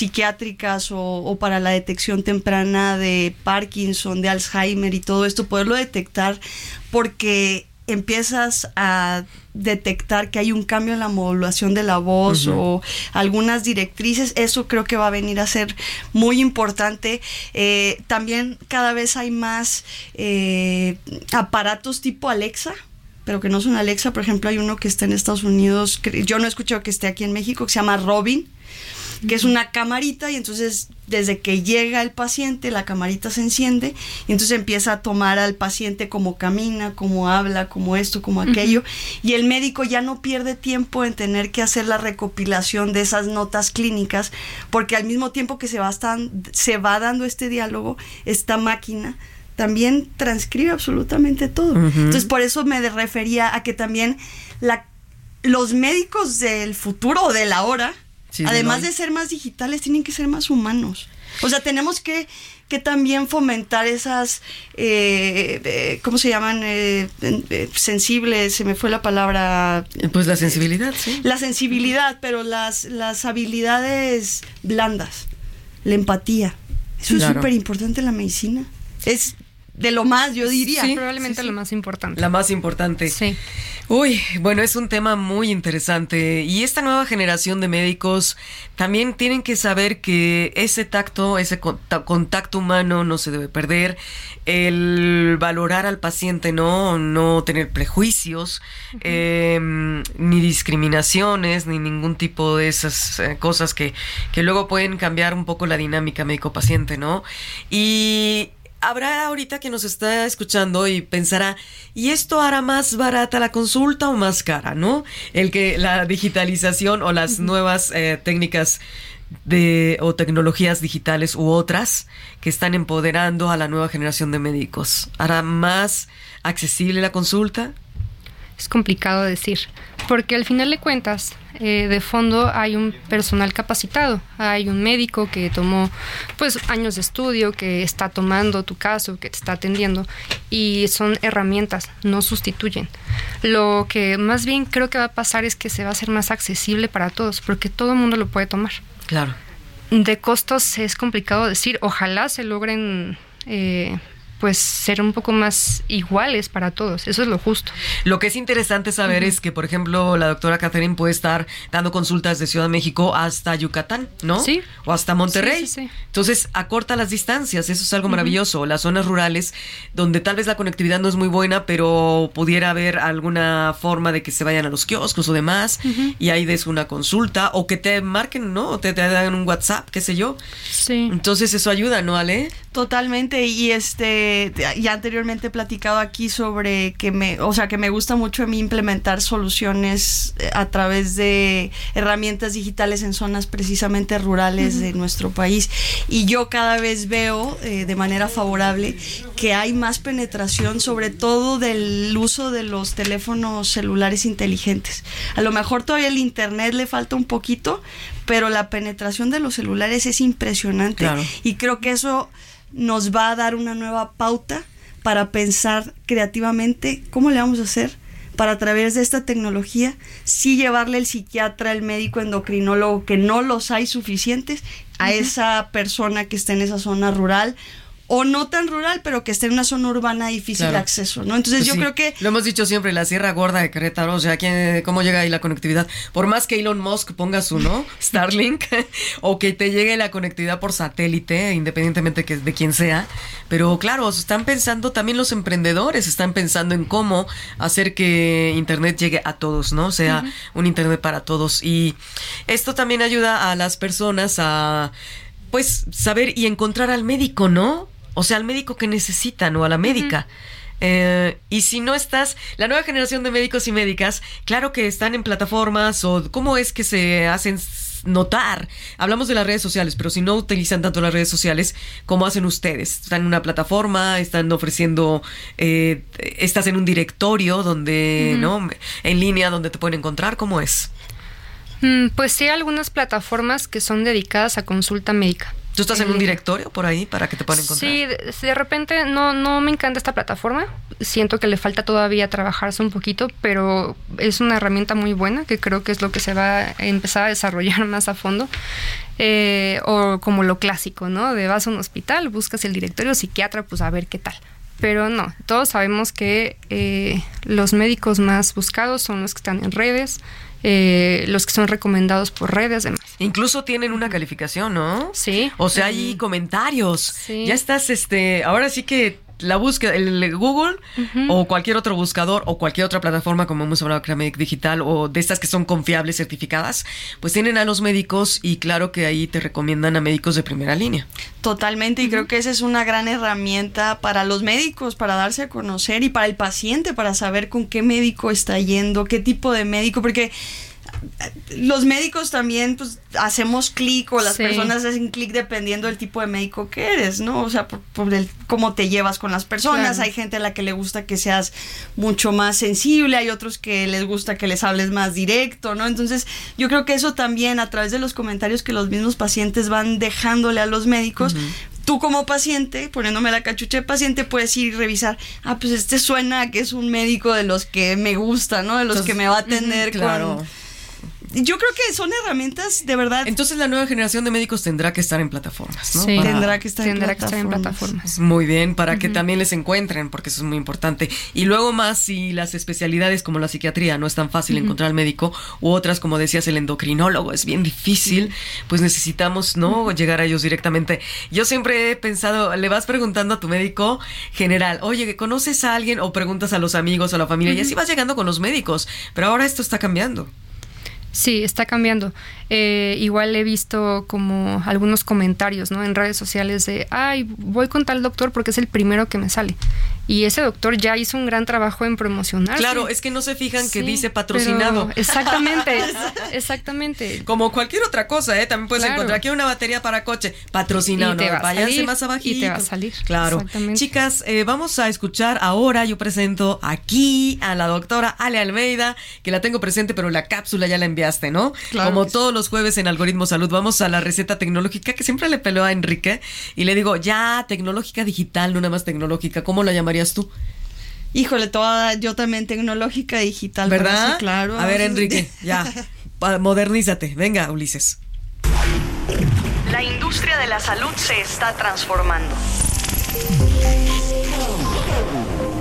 psiquiátricas o, o, para la detección temprana de Parkinson, de Alzheimer y todo esto, poderlo detectar porque empiezas a detectar que hay un cambio en la modulación de la voz uh -huh. o algunas directrices, eso creo que va a venir a ser muy importante. Eh, también cada vez hay más eh, aparatos tipo Alexa, pero que no son Alexa. Por ejemplo, hay uno que está en Estados Unidos, que yo no he escuchado que esté aquí en México, que se llama Robin, que es una camarita y entonces desde que llega el paciente la camarita se enciende y entonces empieza a tomar al paciente como camina, como habla, como esto, como aquello uh -huh. y el médico ya no pierde tiempo en tener que hacer la recopilación de esas notas clínicas porque al mismo tiempo que se va, se va dando este diálogo, esta máquina también transcribe absolutamente todo. Uh -huh. Entonces, por eso me refería a que también la, los médicos del futuro o de la hora, sí, además de, de ser más digitales, tienen que ser más humanos. O sea, tenemos que, que también fomentar esas, eh, eh, ¿cómo se llaman? Eh, sensibles, se me fue la palabra. Pues la sensibilidad, sí. La sensibilidad, pero las, las habilidades blandas, la empatía. Eso claro. es súper importante en la medicina. Es de lo más, yo diría. Sí, probablemente lo más importante. La más importante. Sí. Uy, bueno, es un tema muy interesante. Y esta nueva generación de médicos también tienen que saber que ese tacto, ese contacto humano no se debe perder. El valorar al paciente, no, no tener prejuicios, em, ni discriminaciones, ni ningún tipo de esas eh, cosas que, que luego pueden cambiar un poco la dinámica médico-paciente, ¿no? Y habrá ahorita que nos está escuchando y pensará, ¿y esto hará más barata la consulta o más cara, no? El que la digitalización o las nuevas eh, técnicas de o tecnologías digitales u otras que están empoderando a la nueva generación de médicos. ¿Hará más accesible la consulta? Es complicado decir, porque al final de cuentas, eh, de fondo hay un personal capacitado, hay un médico que tomó pues años de estudio, que está tomando tu caso, que te está atendiendo y son herramientas, no sustituyen. Lo que más bien creo que va a pasar es que se va a hacer más accesible para todos, porque todo el mundo lo puede tomar. Claro. De costos es complicado decir, ojalá se logren eh, pues ser un poco más iguales para todos. Eso es lo justo. Lo que es interesante saber es que, por ejemplo, la doctora Catherine puede estar dando consultas de Ciudad de México hasta Yucatán, ¿no? Sí. O hasta Monterrey. Sí, sí, Entonces, acorta las distancias. Eso es algo maravilloso. Las zonas rurales, donde tal vez la conectividad no es muy buena, pero pudiera haber alguna forma de que se vayan a los kioscos o demás y ahí des una consulta o que te marquen, ¿no? O te, te hagan un WhatsApp, qué sé yo. Sí. Entonces, eso ayuda, ¿no, Ale? Totalmente. Y este ya anteriormente he platicado aquí sobre que me, o sea, que me gusta mucho a mí implementar soluciones eh, a través de herramientas digitales en zonas precisamente rurales de nuestro país. Y yo cada vez veo eh, de manera favorable que hay más penetración, sobre todo del uso de los teléfonos celulares inteligentes. A lo mejor todavía el internet le falta un poquito, pero la penetración de los celulares es impresionante. Y creo que eso nos va a dar una nueva pauta para pensar creativamente cómo le vamos a hacer para a través de esta tecnología sí llevarle el psiquiatra, el médico endocrinólogo, que no los hay suficientes, a esa persona que está en esa zona rural o no tan rural, pero que esté en una zona urbana difícil de acceso, ¿no? Entonces Pues yo sí. creo que Lo hemos dicho siempre, la Sierra Gorda de Querétaro, o sea, ¿quién- ¿cómo llega ahí la conectividad? Por más que Elon Musk ponga su, ¿no? [LAUGHS] Starlink, [LAUGHS] o que te llegue la conectividad por satélite, independientemente que, de quién sea. Pero claro, están pensando, también los emprendedores están pensando en cómo hacer que Internet llegue a todos, ¿no? O sea, un Internet para todos. Y esto también ayuda a las personas a, pues, saber y encontrar al médico, ¿no? O sea, al médico que necesitan o a la médica. Eh, y si no estás, la nueva generación de médicos y médicas, claro que están en plataformas o cómo es que se hacen notar. Hablamos de las redes sociales, pero si no utilizan tanto las redes sociales, ¿cómo hacen ustedes? ¿Están en una plataforma? ¿Están ofreciendo, eh, estás en un directorio donde. ¿no? En línea donde te pueden encontrar? ¿Cómo es? Mm, Pues sí, hay algunas plataformas que son dedicadas a consulta médica. ¿Tú estás en un Eh, directorio por ahí para que te puedan encontrar? Sí, de, de repente no, no me encanta esta plataforma. Siento que le falta todavía trabajarse un poquito, pero es una herramienta muy buena que creo que es lo que se va a empezar a desarrollar [LAUGHS] más a fondo. Eh, o como lo clásico, ¿no? De vas a un hospital, buscas el directorio psiquiatra, pues a ver qué tal. Pero no, todos sabemos que eh, los médicos más buscados son los que están en redes, eh, los que son recomendados por redes, demás. Incluso tienen una calificación, ¿no? Sí. O sea, hay comentarios. Sí. Ya estás, este, ahora sí que la búsqueda, el Google o cualquier otro buscador o cualquier otra plataforma, como hemos hablado, Cramedic Digital o de estas que son confiables, certificadas, pues tienen a los médicos y claro que ahí te recomiendan a médicos de primera línea. Totalmente, y creo que esa es una gran herramienta para los médicos, para darse a conocer y para el paciente, para saber con qué médico está yendo, qué tipo de médico, porque los médicos también pues hacemos clic o las Sí. personas hacen clic dependiendo del tipo de médico que eres, ¿no? O sea, por, por el cómo te llevas con las personas. Claro. Hay gente a la que le gusta que seas mucho más sensible, hay otros que les gusta que les hables más directo, ¿no? Entonces, yo creo que eso también a través de los comentarios que los mismos pacientes van dejándole a los médicos, tú como paciente, poniéndome la cachucha de paciente, puedes ir y revisar, ah, pues este suena a que es un médico de los que me gusta, ¿no? De los Entonces, que me va a atender claro. con yo creo que son herramientas de verdad. Entonces la nueva generación de médicos tendrá que estar en plataformas, ¿no? Sí. Para- tendrá que estar, Tendrá en, que estar en plataformas. plataformas. Muy bien, para que también les encuentren, porque eso es muy importante. Y luego más, si las especialidades como la psiquiatría no es tan fácil encontrar al médico, u otras, como decías, el endocrinólogo, es bien difícil, pues necesitamos, ¿no? Llegar a ellos directamente. Yo siempre he pensado, le vas preguntando a tu médico general, oye, ¿conoces a alguien? O preguntas a los amigos o a la familia, y así vas llegando con los médicos. Pero ahora esto está cambiando. Sí, está cambiando. Eh, igual he visto como algunos comentarios, ¿no? En redes sociales de, ay, voy con tal doctor porque es el primero que me sale. Y ese doctor ya hizo un gran trabajo en promocionar. Claro, es que no se fijan que Sí, dice patrocinado. exactamente, [LAUGHS] exactamente. Como cualquier otra cosa, ¿eh? También puedes Claro. encontrar aquí una batería para coche patrocinado. No, váyanse salir, más abajito. y te va a salir, Claro. exactamente. Chicas, eh, vamos a escuchar ahora. Yo presento aquí a la doctora Ale Almeida, que la tengo presente, pero la cápsula ya la enviaste, ¿no? Claro Como sí. todos los jueves en Algoritmo Salud, vamos a la receta tecnológica que siempre le peleó a Enrique y le digo, ya, tecnológica digital, no nada más tecnológica. ¿Cómo la tú? Híjole, toda yo también tecnológica digital. ¿Verdad? claro. A ver, Enrique, ya. [LAUGHS] Modernízate. Venga, Ulises. La industria de la salud se está transformando.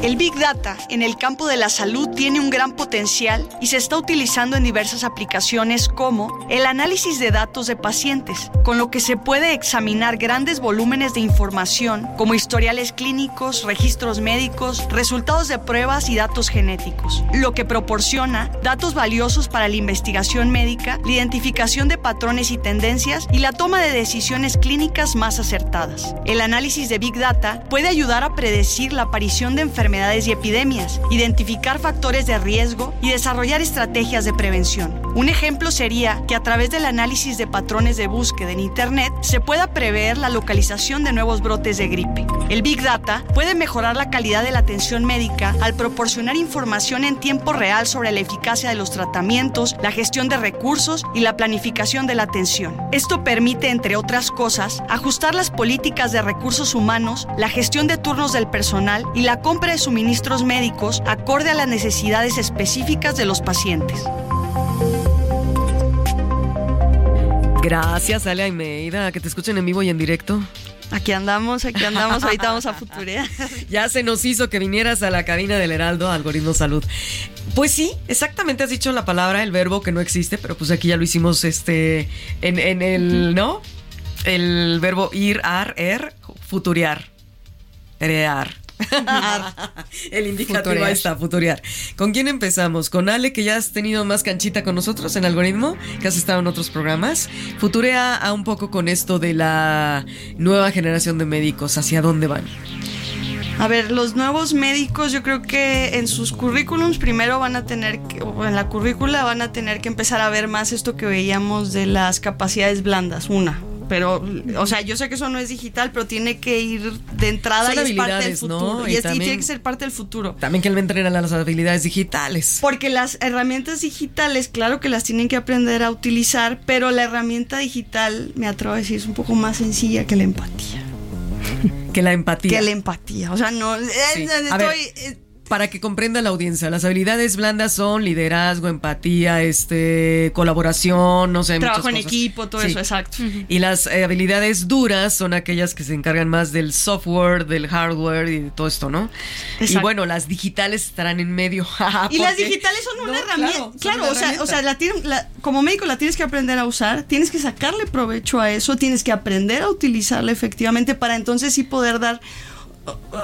El Big Data en el campo de la salud tiene un gran potencial y se está utilizando en diversas aplicaciones como el análisis de datos de pacientes, con lo que se puede examinar grandes volúmenes de información como historiales clínicos, registros médicos, resultados de pruebas y datos genéticos, lo que proporciona datos valiosos para la investigación médica, la identificación de patrones y tendencias y la toma de decisiones clínicas más acertadas. El análisis de Big Data puede ayudar a predecir la aparición de enfermedades y epidemias, identificar factores de riesgo y desarrollar estrategias de prevención. Un ejemplo sería que a través del análisis de patrones de búsqueda en Internet se pueda prever la localización de nuevos brotes de gripe. El Big Data puede mejorar la calidad de la atención médica al proporcionar información en tiempo real sobre la eficacia de los tratamientos, la gestión de recursos y la planificación de la atención. Esto permite, entre otras cosas, ajustar las políticas de recursos humanos, la gestión de turnos del personal y la compra de suministros médicos acorde a las necesidades específicas de los pacientes. Gracias, Ale Almeida, que te escuchen en vivo y en directo. Aquí andamos, aquí andamos, ahorita vamos a futurear. [LAUGHS] Ya se nos hizo que vinieras a la cabina del Heraldo, Algoritmo Salud. Pues sí, exactamente has dicho la palabra, el verbo que no existe, pero pues aquí ya lo hicimos este en, en el, ¿no? El verbo ir, ar, er, futurear. Erear. [LAUGHS] el indicativo Futurear. ahí está, futurear. ¿Con quién empezamos? ¿Con Ale, que ya has tenido más canchita con nosotros en algoritmo? Que has estado en otros programas. Futurea a un poco con esto de la nueva generación de médicos. ¿Hacia dónde van? A ver, los nuevos médicos yo creo que en sus currículums primero van a tener que, o en la currícula van a tener que empezar a ver más esto que veíamos de las capacidades blandas, una. Pero, o sea, yo sé que eso no es digital, pero tiene que ir de entrada y es parte del habilidades, ¿no? futuro. Y Y, es- y también- tiene que ser parte del futuro. También que él me entrena las habilidades digitales. Porque las herramientas digitales, claro que las tienen que aprender a utilizar, pero la herramienta digital, me atrevo a decir, es un poco más sencilla que la empatía. [LAUGHS] Que la empatía. Que la empatía. O sea, no. eh, Sí. eh, estoy, eh, para que comprenda la audiencia, las habilidades blandas son liderazgo, empatía, este, colaboración, no sé, trabajo en cosas. equipo, todo Sí. eso, exacto. Y las eh, habilidades duras son aquellas que se encargan más del software, del hardware y de todo esto, ¿no? Y Exacto. bueno, las digitales estarán en medio. [LAUGHS] Y las digitales son una No, herramienta. claro, son Claro, una o sea, o sea la tienen- la- como médico la tienes que aprender a usar, tienes que sacarle provecho a eso, tienes que aprender a utilizarla efectivamente para entonces sí poder dar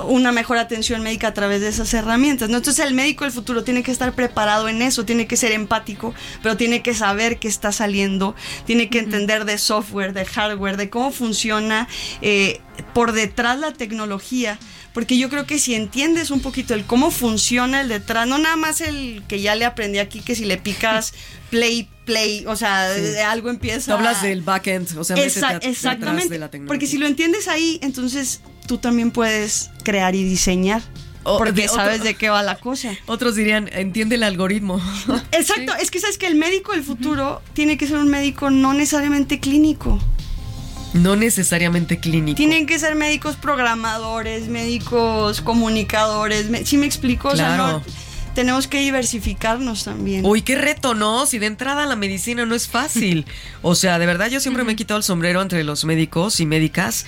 una mejor atención médica a través de esas herramientas. ¿no? Entonces el médico del futuro tiene que estar preparado en eso, tiene que ser empático, pero tiene que saber qué está saliendo, tiene que entender de software, de hardware, de cómo funciona eh, por detrás la tecnología. Porque yo creo que si entiendes un poquito el cómo funciona el detrás, no nada más el que ya le aprendí aquí, que si le picas [LAUGHS] play, play, o sea, Sí. de algo empieza. Tú hablas del backend, o sea, detrás exactamente. de la tecnología. porque si lo entiendes ahí, entonces tú también puedes crear y diseñar. O porque de otro- sabes de qué va la cosa. Otros dirían, entiende el algoritmo. Exacto, es que sabes que el médico del futuro tiene que ser un médico no necesariamente clínico. No necesariamente clínico. Tienen que ser médicos programadores, médicos comunicadores. me- ¿Sí me explico? O sea, Claro. no- tenemos que diversificarnos también. Uy, qué reto, ¿no? Si de entrada la medicina no es fácil. [LAUGHS] O sea, de verdad yo siempre me he quitado el sombrero entre los médicos y médicas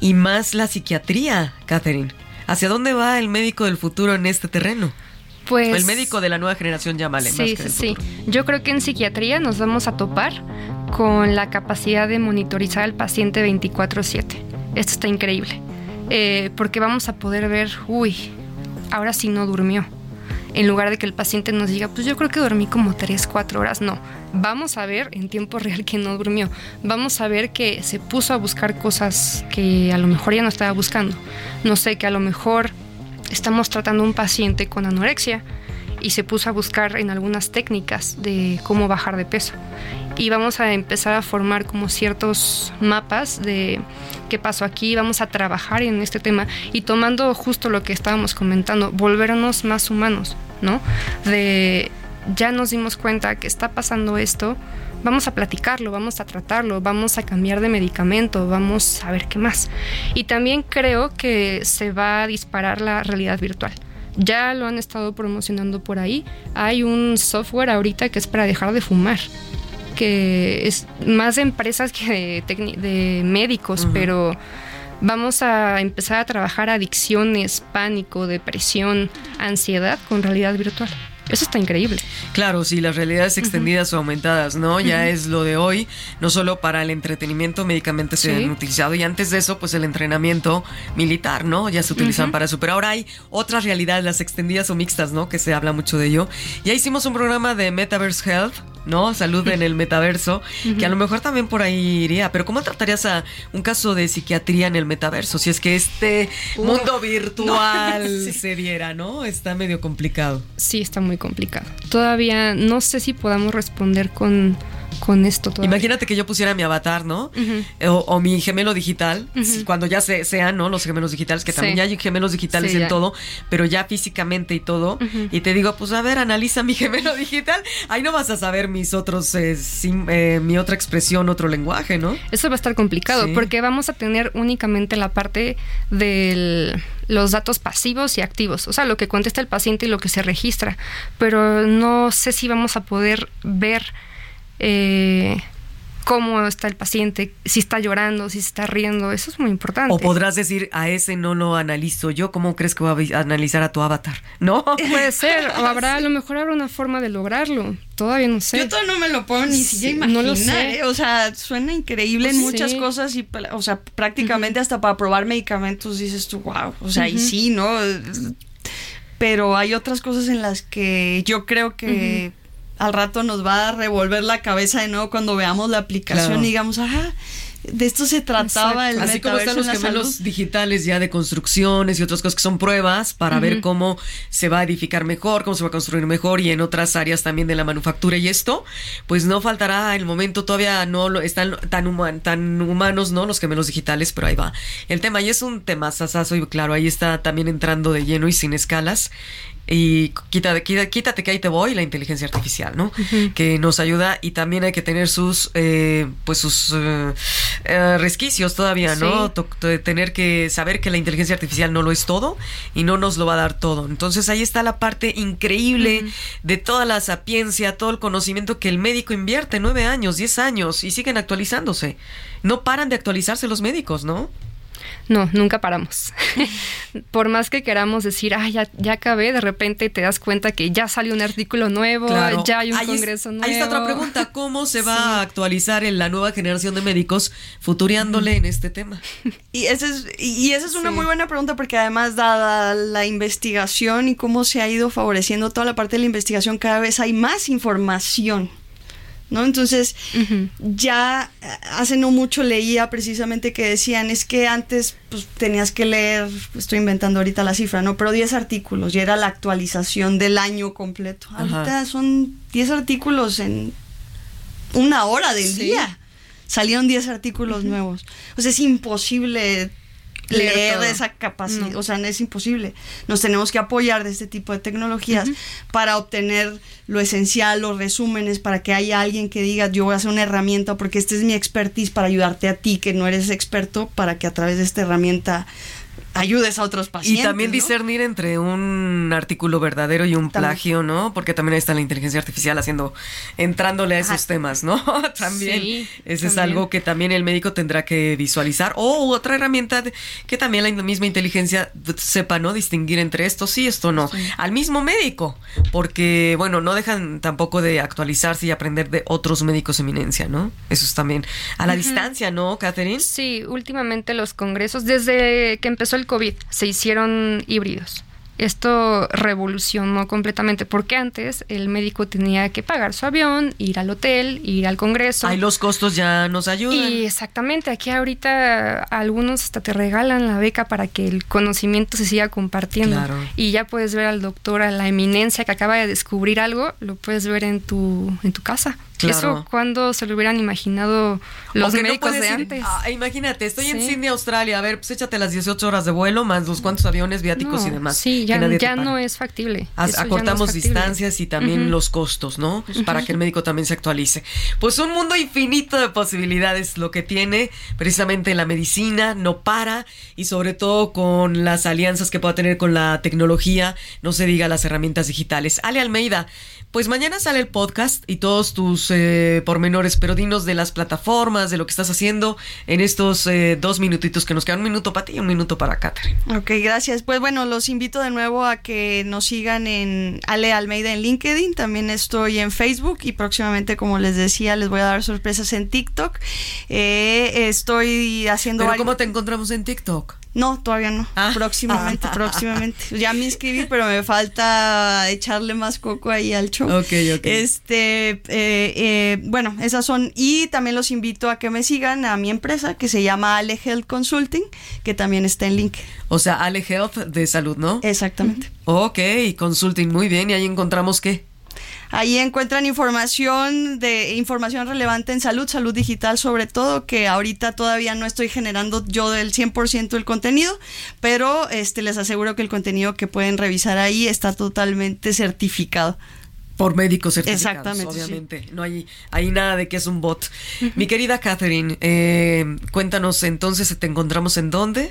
y más la psiquiatría, Catherine. ¿Hacia dónde va el médico del futuro en este terreno? Pues, el médico de la nueva generación, llámale. Sí, sí, sí. Yo creo que en psiquiatría nos vamos a topar con la capacidad de monitorizar al paciente 24/7. Esto está increíble. Eh, porque vamos a poder ver, uy, ahora sí no durmió. En lugar de que el paciente nos diga, pues yo creo que dormí como 3, 4 horas. No, vamos a ver en tiempo real que no durmió. Vamos a ver que se puso a buscar cosas que a lo mejor ya no estaba buscando. No sé, que a lo mejor estamos tratando un paciente con anorexia y se puso a buscar en algunas técnicas de cómo bajar de peso. Y vamos a empezar a formar como ciertos mapas de qué pasó aquí, vamos a trabajar en este tema y tomando justo lo que estábamos comentando, volvernos más humanos, ¿no? De ya nos dimos cuenta que está pasando esto, vamos a platicarlo, vamos a tratarlo, vamos a cambiar de medicamento, vamos a ver qué más. Y también creo que se va a disparar la realidad virtual. Ya lo han estado promocionando por ahí. Hay un software ahorita que es para dejar de fumar que es más de empresas que de, médicos, pero vamos a empezar a trabajar adicciones, pánico, depresión, ansiedad con realidad virtual. Eso está increíble. Claro, sí, las realidades extendidas o aumentadas, ¿no? Ya es lo de hoy, no solo para el entretenimiento médicamente se han utilizado y antes de eso, pues el entrenamiento militar, ¿no? Ya se utilizan para eso. Pero ahora hay otras realidades, las extendidas o mixtas, ¿no? Que se habla mucho de ello. Ya hicimos un programa de Metaverse Health, ¿no? Salud en el metaverso, que a lo mejor también por ahí iría. Pero ¿cómo tratarías a un caso de psiquiatría en el metaverso? Si es que este mundo virtual [LAUGHS] se diera, ¿no? Está medio complicado. Sí, está muy complicado. Todavía no sé si podamos responder con con esto todavía. Imagínate que yo pusiera mi avatar, ¿no? o, mi gemelo digital, cuando ya se, sean, ¿no? Los gemelos digitales, que también ya hay gemelos digitales en todo, pero ya físicamente y todo. Y te digo, pues a ver, analiza mi [LAUGHS] gemelo digital. Ahí no vas a saber mis otros, eh, eh, mi otra expresión, otro lenguaje, ¿no? Eso va a estar complicado, porque vamos a tener únicamente la parte de los datos pasivos y activos, o sea, lo que contesta el paciente y lo que se registra, pero no sé si vamos a poder ver eh, cómo está el paciente, si está llorando, si se está riendo, eso es muy importante. O podrás decir, a ese no lo analizo yo, ¿cómo crees que voy a analizar a tu avatar? ¿No? [LAUGHS] Puede ser, o habrá, a lo mejor habrá una forma de lograrlo, todavía no sé. Yo todavía no me lo puedo ni siquiera imaginar, no lo sé. ¿eh? o sea, suena increíble en muchas cosas y, o sea, prácticamente hasta para probar medicamentos dices tú, wow, o sea, y sí, ¿no? Pero hay otras cosas en las que yo creo que al rato nos va a revolver la cabeza de nuevo cuando veamos la aplicación y digamos, ajá, de esto se trataba el Así como están los gemelos digitales ya de construcciones y otras cosas que son pruebas para ver cómo se va a edificar mejor, cómo se va a construir mejor y en otras áreas también de la manufactura y esto, pues no faltará el momento, todavía no lo, están tan, tan humanos, ¿no? Los gemelos digitales, pero ahí va. El tema y es un tema sasazo y claro, ahí está también entrando de lleno y sin escalas y quítate, quítate, que ahí te voy, la inteligencia artificial, ¿no? Que nos ayuda y también hay que tener sus, eh, pues sus eh, eh, resquicios todavía, ¿no? Tener que saber que la inteligencia artificial no lo es todo y no nos lo va a dar todo. Entonces ahí está la parte increíble de toda la sapiencia, todo el conocimiento que el médico invierte, nueve años, diez años y siguen actualizándose. No paran de actualizarse los médicos, ¿no? No, nunca paramos. [LAUGHS] Por más que queramos decir, ah, ya, ya acabé, de repente te das cuenta que ya salió un artículo nuevo, ya hay un congreso nuevo. Ahí está otra pregunta, ¿cómo se va a actualizar en la nueva generación de médicos futuriándole en este tema? Y esa es, y esa es una muy buena pregunta porque además dada la investigación y cómo se ha ido favoreciendo toda la parte de la investigación, cada vez hay más información. ¿No? Entonces, ya eh, hace no mucho leía precisamente que decían, es que antes pues, tenías que leer, estoy inventando ahorita la cifra, ¿no? Pero 10 artículos y era la actualización del año completo. Ahorita son 10 artículos en una hora del día. Salieron 10 artículos nuevos. O sea, es imposible leer, esa capacidad, o sea, no es imposible. Nos tenemos que apoyar de este tipo de tecnologías para obtener lo esencial, los resúmenes, para que haya alguien que diga, yo voy a hacer una herramienta porque esta es mi expertise para ayudarte a ti, que no eres experto, para que a través de esta herramienta ayudes a otros pacientes. Y también ¿no? discernir entre un artículo verdadero y un plagio, ¿no? Porque también ahí está la inteligencia artificial haciendo, entrándole a esos Ajá. temas, ¿no? [LAUGHS] también. Sí, Ese es algo que también el médico tendrá que visualizar. O otra herramienta de- que también la misma inteligencia sepa, ¿no? Distinguir entre esto sí, esto no. Al mismo médico. Porque, bueno, no dejan tampoco de actualizarse y aprender de otros médicos eminencia, ¿no? Eso es también a la distancia, ¿no, Catherine? Sí, últimamente los congresos, desde que empezó el COVID, se hicieron híbridos. Esto revolucionó completamente porque antes el médico tenía que pagar su avión, ir al hotel, ir al congreso. Ahí los costos ya nos ayudan. Y exactamente, aquí ahorita algunos hasta te regalan la beca para que el conocimiento se siga compartiendo. Claro. Y ya puedes ver al doctor, a la eminencia que acaba de descubrir algo, lo puedes ver en tu, en tu casa. Claro. Eso cuando se lo hubieran imaginado los no médicos de ir- antes. Ah, imagínate, estoy en. Sydney, Australia. A ver, pues échate las 18 horas de vuelo, más los cuantos aviones, viáticos No, y demás. Sí, ya, no es factible. As- Eso ya no es acortamos factible. distancias y también los costos, ¿no? Pues Para que el médico también se actualice. Pues un mundo infinito de posibilidades lo que tiene precisamente la medicina, no para y sobre todo con las alianzas que pueda tener con la tecnología, no se diga las herramientas digitales. Ale Almeida, pues mañana sale el podcast y todos tus eh, pormenores, pero dinos de las plataformas, de lo que estás haciendo en estos eh, dos minutitos que nos quedan. Un minuto para ti y un minuto para Catherine. Ok, gracias. Pues bueno, los invito de nuevo a que nos sigan en Ale Almeida en LinkedIn. También estoy en Facebook y próximamente, como les decía, les voy a dar sorpresas en TikTok. Eh, estoy haciendo. Pero ¿cómo te encontramos en TikTok? No, todavía no. Ah. Próximamente, próximamente. Ya me inscribí, pero me falta echarle más coco ahí al show. Ok, ok. Este, eh, eh, bueno, esas son. Y también los invito a que me sigan a mi empresa que se llama Ale Health Consulting, que también está en link. O sea, Ale Health de salud, ¿no? Exactamente. Ok, consulting, muy bien. ¿Y ahí encontramos qué? Ahí encuentran información de información relevante en salud, salud digital sobre todo, que ahorita todavía no estoy generando yo del 100% el contenido, pero este les aseguro que el contenido que pueden revisar ahí está totalmente certificado. Por médicos certificados, Exactamente, sí. obviamente. No hay, hay nada de que es un bot. Mi querida Catherine, eh, cuéntanos entonces, ¿te encontramos en dónde?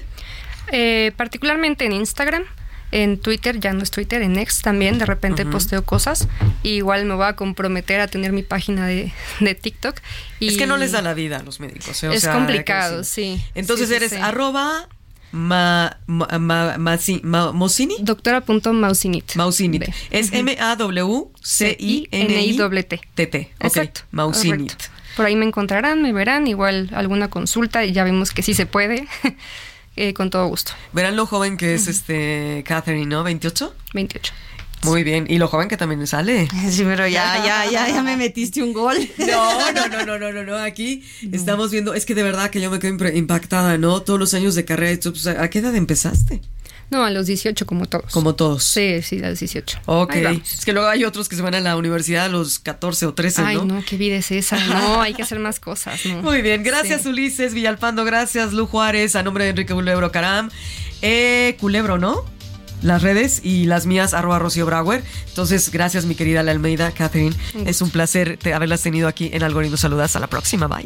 Eh, particularmente en Instagram. En Twitter, ya no es Twitter, en X también, de repente Ujú. posteo cosas. Y igual me voy a comprometer a tener mi página de, de TikTok. Y Es que no les da la vida a los médicos. ¿eh? O Es sea, complicado, sí. Entonces Sí, sí, eres sí. arroba ma, ma, ma- masi- ma- Mosini. Doctora.mausinit. Mausinit. B. Es. M-A-W-C-I-N-I-T-T. T-T. Ok, Exacto. Mausinit. correcto. Por ahí me encontrarán, me verán, igual alguna consulta y ya vemos que sí se puede. Eh, con todo gusto. Verán lo joven que es este Catherine, ¿no? ¿28? 28. Muy bien. Y lo joven que también sale. [LAUGHS] Sí, pero ya, [LAUGHS] ya, ya, ya me metiste un gol. No, no, no, no, no, no, no. Aquí [LAUGHS] estamos viendo, es que de verdad que yo me quedo impactada, ¿no? Todos los años de carrera. pues, ¿A qué edad empezaste? No, a los 18 como todos. Como todos. Sí, sí, a los 18. Ok. Es que luego hay otros que se van a la universidad a los 14 o 13, Ay, ¿no? no, qué vida es esa. [LAUGHS] No, hay que hacer más cosas. No. Muy bien, gracias Sí. Ulises Villalpando, gracias Lu Juárez, a nombre de Enrique Culebro Caram. Eh, Culebro, ¿no? Las redes y las mías, arroba Rocío Brauer. Entonces, gracias mi querida La Almeida, Catherine. Es un placer te- haberlas tenido aquí en Algoritmo Saludas. Hasta la próxima, bye.